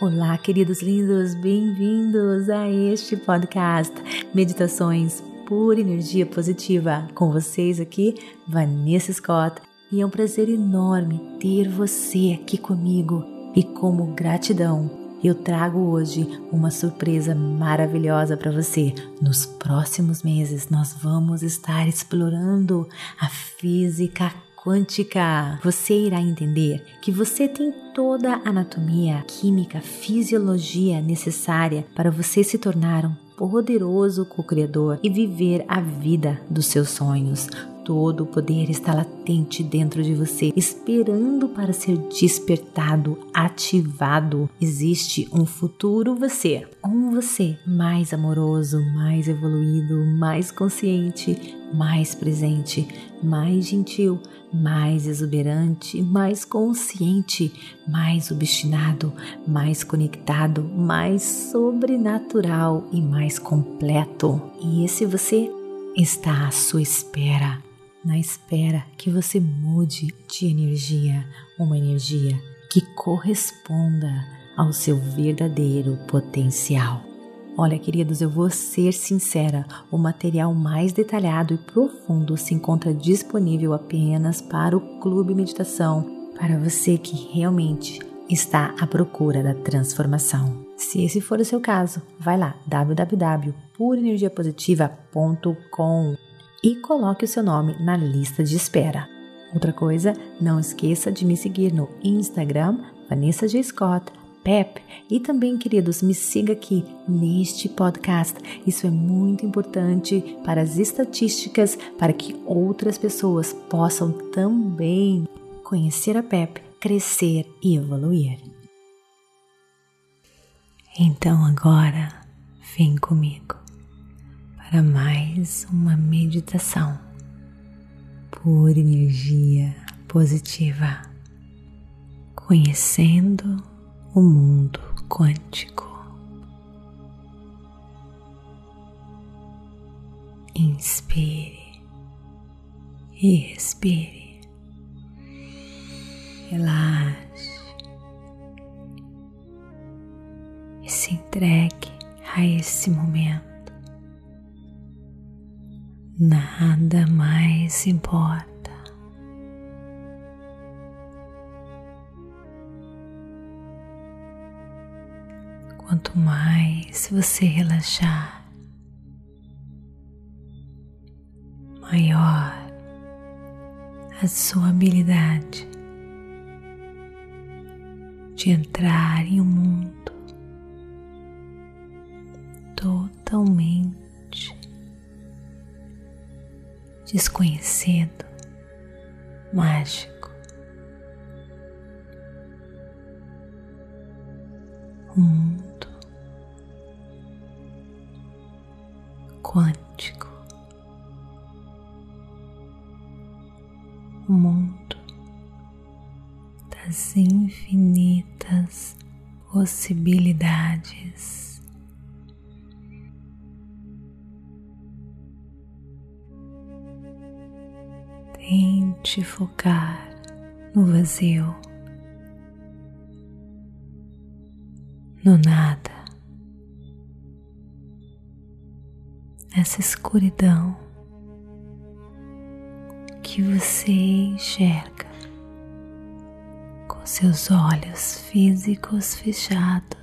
Olá, queridos lindos, bem-vindos a este podcast Meditações por Energia Positiva. Com vocês aqui, Vanessa Scott, e é um prazer enorme ter você aqui comigo. E como gratidão, eu trago hoje uma surpresa maravilhosa para você. Nos próximos meses, nós vamos estar explorando a física quântica, você irá entender que você tem toda a anatomia, química, fisiologia necessária para você se tornar um poderoso co-criador e viver a vida dos seus sonhos. Todo o poder está latente dentro de você, esperando para ser despertado, ativado. Existe um futuro você, um você mais amoroso, mais evoluído, mais consciente, mais presente, mais gentil, mais exuberante, mais consciente, mais obstinado, mais conectado, mais sobrenatural e mais completo. E esse você está à sua espera na espera que você mude de energia, uma energia que corresponda ao seu verdadeiro potencial. Olha, queridos, eu vou ser sincera: o material mais detalhado e profundo se encontra disponível apenas para o Clube Meditação, para você que realmente está à procura da transformação. Se esse for o seu caso, vai lá www.purenergiapositiva.com e coloque o seu nome na lista de espera. Outra coisa, não esqueça de me seguir no Instagram, Vanessa G. Scott, Pep, e também, queridos, me siga aqui neste podcast. Isso é muito importante para as estatísticas, para que outras pessoas possam também conhecer a Pep, crescer e evoluir. Então agora, vem comigo para mais uma meditação por energia positiva, conhecendo o mundo quântico. Inspire e expire. Relaxe e se entregue a esse momento. Nada mais importa. Quanto mais você relaxar, maior a sua habilidade de entrar em um mundo totalmente desconhecido, mágico. O mundo quântico, o mundo das infinitas possibilidades. Tente focar no vazio, no nada, nessa escuridão que você enxerga com seus olhos físicos fechados.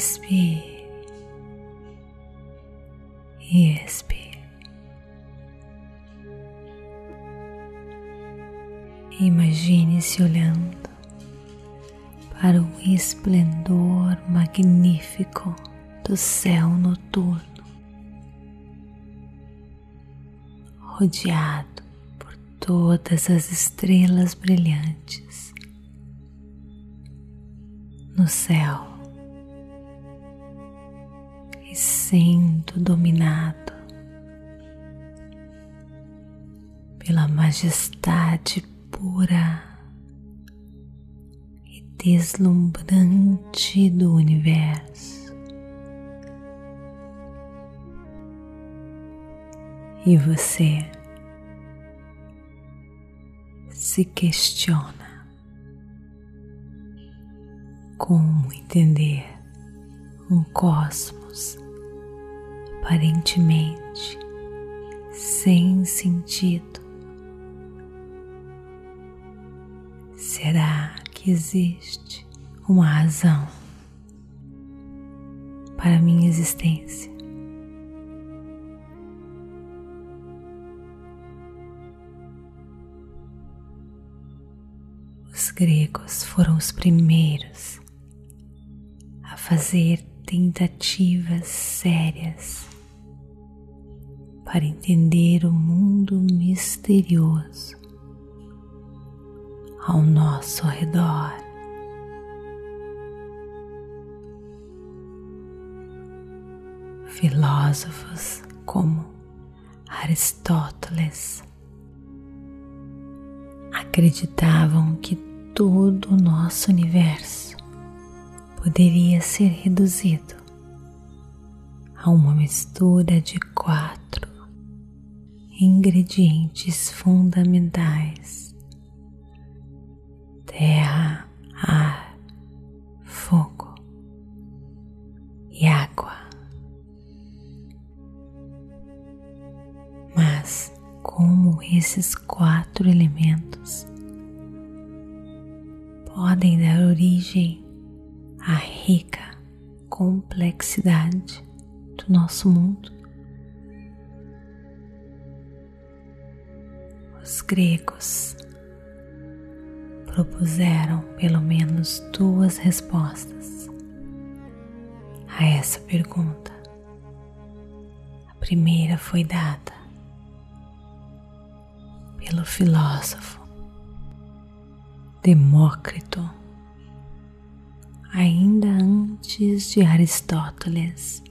Inspire e expire. Imagine-se olhando para o esplendor magnífico do céu noturno, rodeado por todas as estrelas brilhantes no céu e sendo dominado pela majestade pura e deslumbrante do universo. E você se questiona como entender um cosmos aparentemente sem sentido. Será que existe uma razão para minha existência? Os gregos foram os primeiros a fazer tentativas sérias para entender o mundo misterioso ao nosso redor. Filósofos como Aristóteles acreditavam que todo o nosso universo poderia ser reduzido a uma mistura de quatro ingredientes fundamentais: terra, ar, fogo e água. Mas, como esses quatro elementos podem dar origem rica complexidade do nosso mundo. Os gregos propuseram pelo menos duas respostas a essa pergunta. A primeira foi dada pelo filósofo Demócrito, ainda antes de Aristóteles.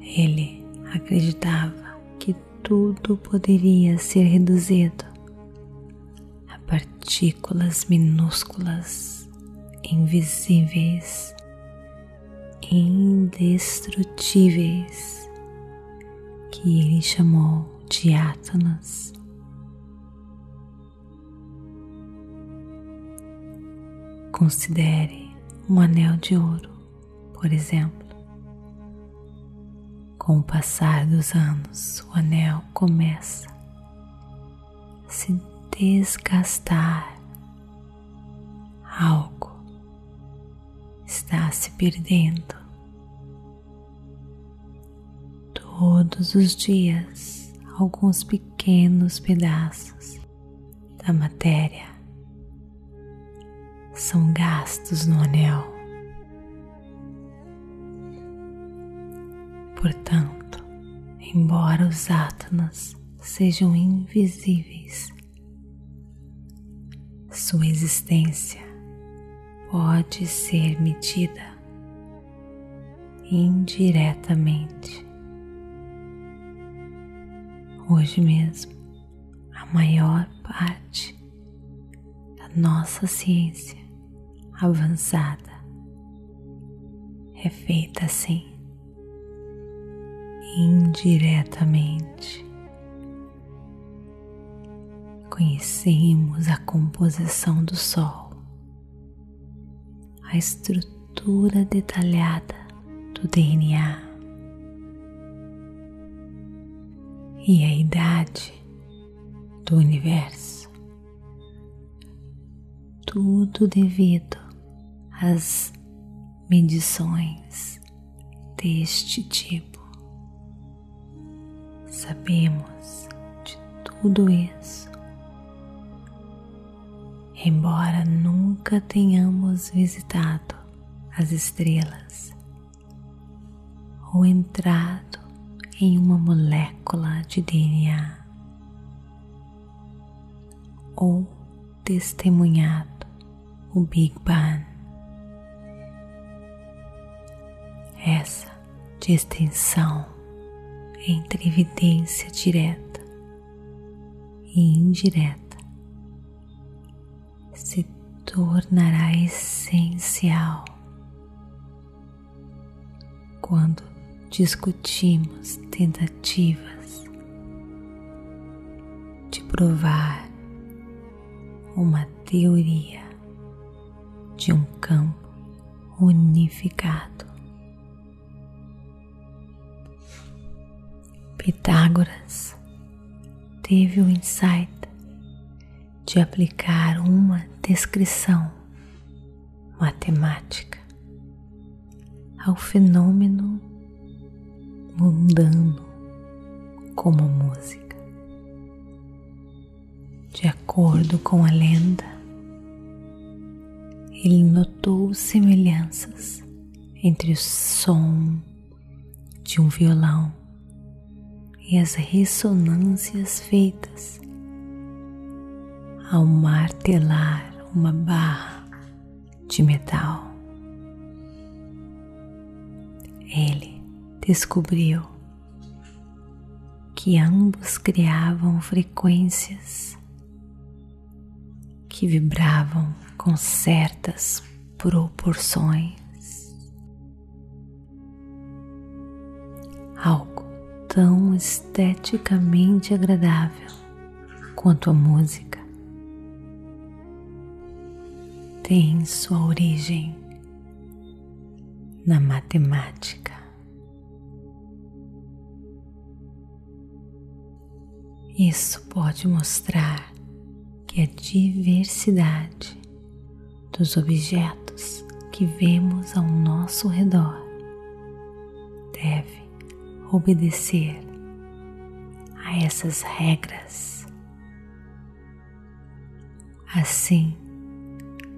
Ele acreditava que tudo poderia ser reduzido a partículas minúsculas, invisíveis, indestrutíveis, que ele chamou de átomos. Considere um anel de ouro, por exemplo. Com o passar dos anos, o anel começa a se desgastar. Algo está se perdendo. Todos os dias, alguns pequenos pedaços da matéria são gastos no anel. Portanto, embora os átomos sejam invisíveis, sua existência pode ser medida indiretamente. Hoje mesmo, a maior parte da nossa ciência avançada é feita assim, indiretamente. Conhecemos a composição do Sol, a estrutura detalhada do DNA e a idade do universo. Tudo devido às medições deste tipo. Sabemos de tudo isso, embora nunca tenhamos visitado as estrelas ou entrado em uma molécula de DNA ou testemunhado o Big Bang. Essa distinção entre evidência direta e indireta se tornará essencial quando discutimos tentativas provar uma teoria de um campo unificado. Pitágoras teve o insight de aplicar uma descrição matemática ao fenômeno mundano como música. De acordo com a lenda, ele notou semelhanças entre o som de um violão e as ressonâncias feitas ao martelar uma barra de metal. Ele descobriu que ambos criavam frequências que vibravam com certas proporções. Tão esteticamente agradável quanto a música tem sua origem na matemática. Isso pode mostrar que a diversidade dos objetos que vemos ao nosso redor deve obedecer a essas regras. Assim,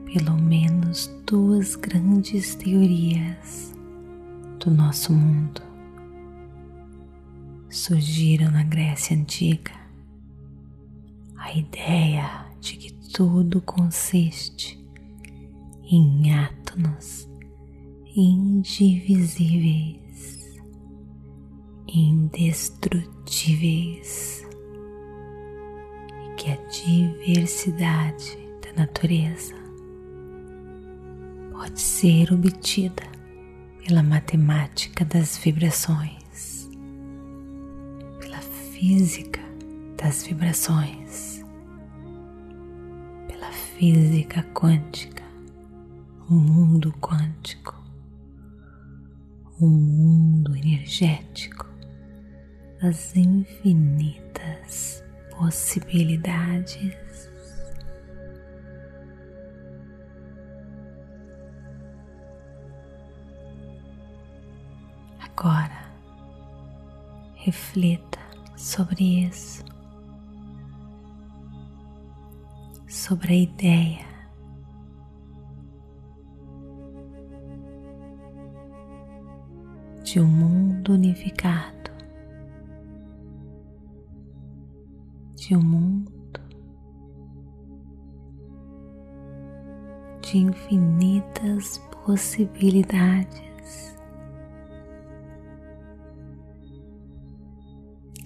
pelo menos duas grandes teorias do nosso mundo surgiram na Grécia Antiga. A ideia de que tudo consiste em átomos indivisíveis, indestrutíveis, e que a diversidade da natureza pode ser obtida pela matemática das vibrações, pela física das vibrações, pela física quântica o mundo quântico, o mundo energético das infinitas possibilidades. Agora, reflita sobre isso, sobre a ideia de um mundo unificado, de um mundo de infinitas possibilidades,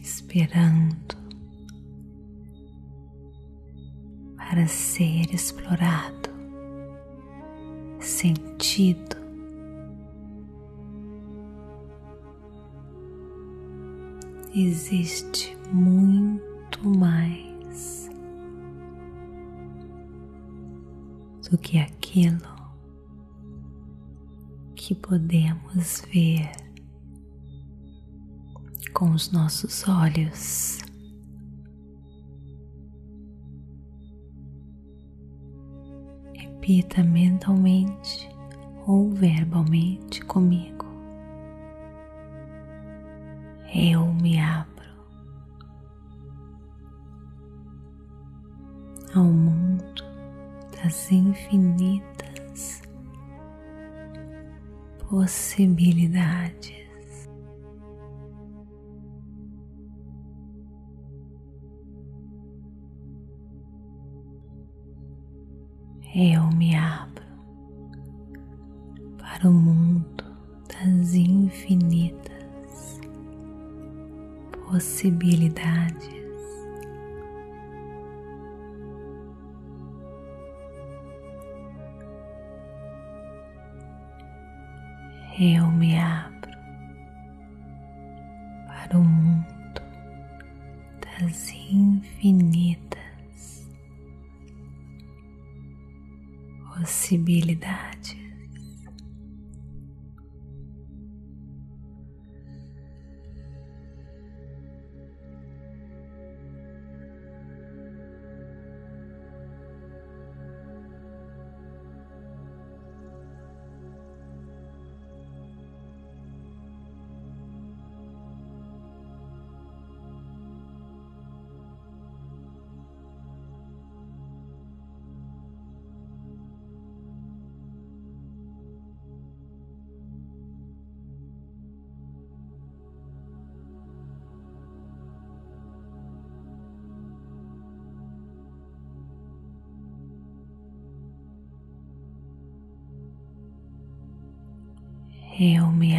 esperando para ser explorado, sentido existe muito mais do que aquilo que podemos ver com os nossos olhos. Repita mentalmente ou verbalmente comigo eu me abro ao mundo das infinitas possibilidades. Eu me abro para o mundo das infinitas possibilidades. Eu me abro para o mundo das infinitas possibilidades. Eu me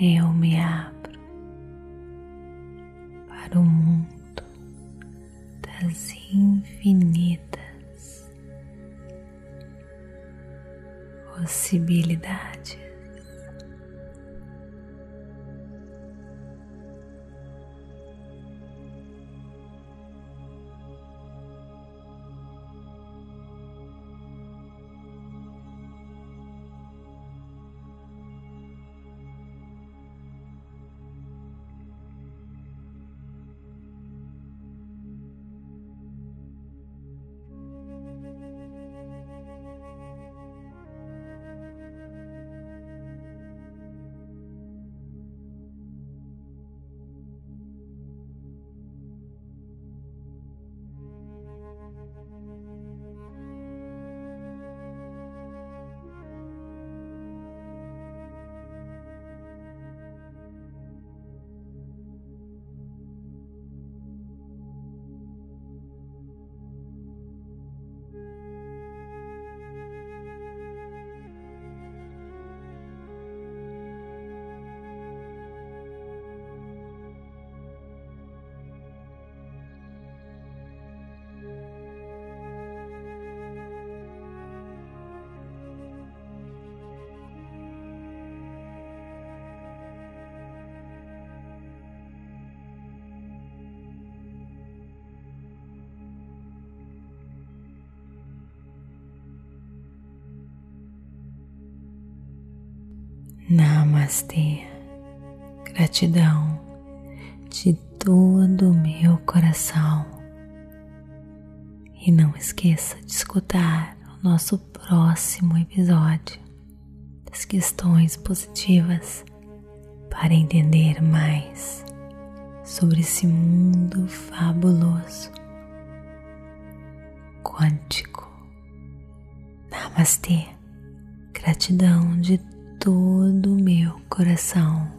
eu me abro Namastê. Gratidão de todo o meu coração. E não esqueça de escutar o nosso próximo episódio das questões positivas para entender mais sobre esse mundo fabuloso quântico. Namastê. Gratidão de todo o meu coração.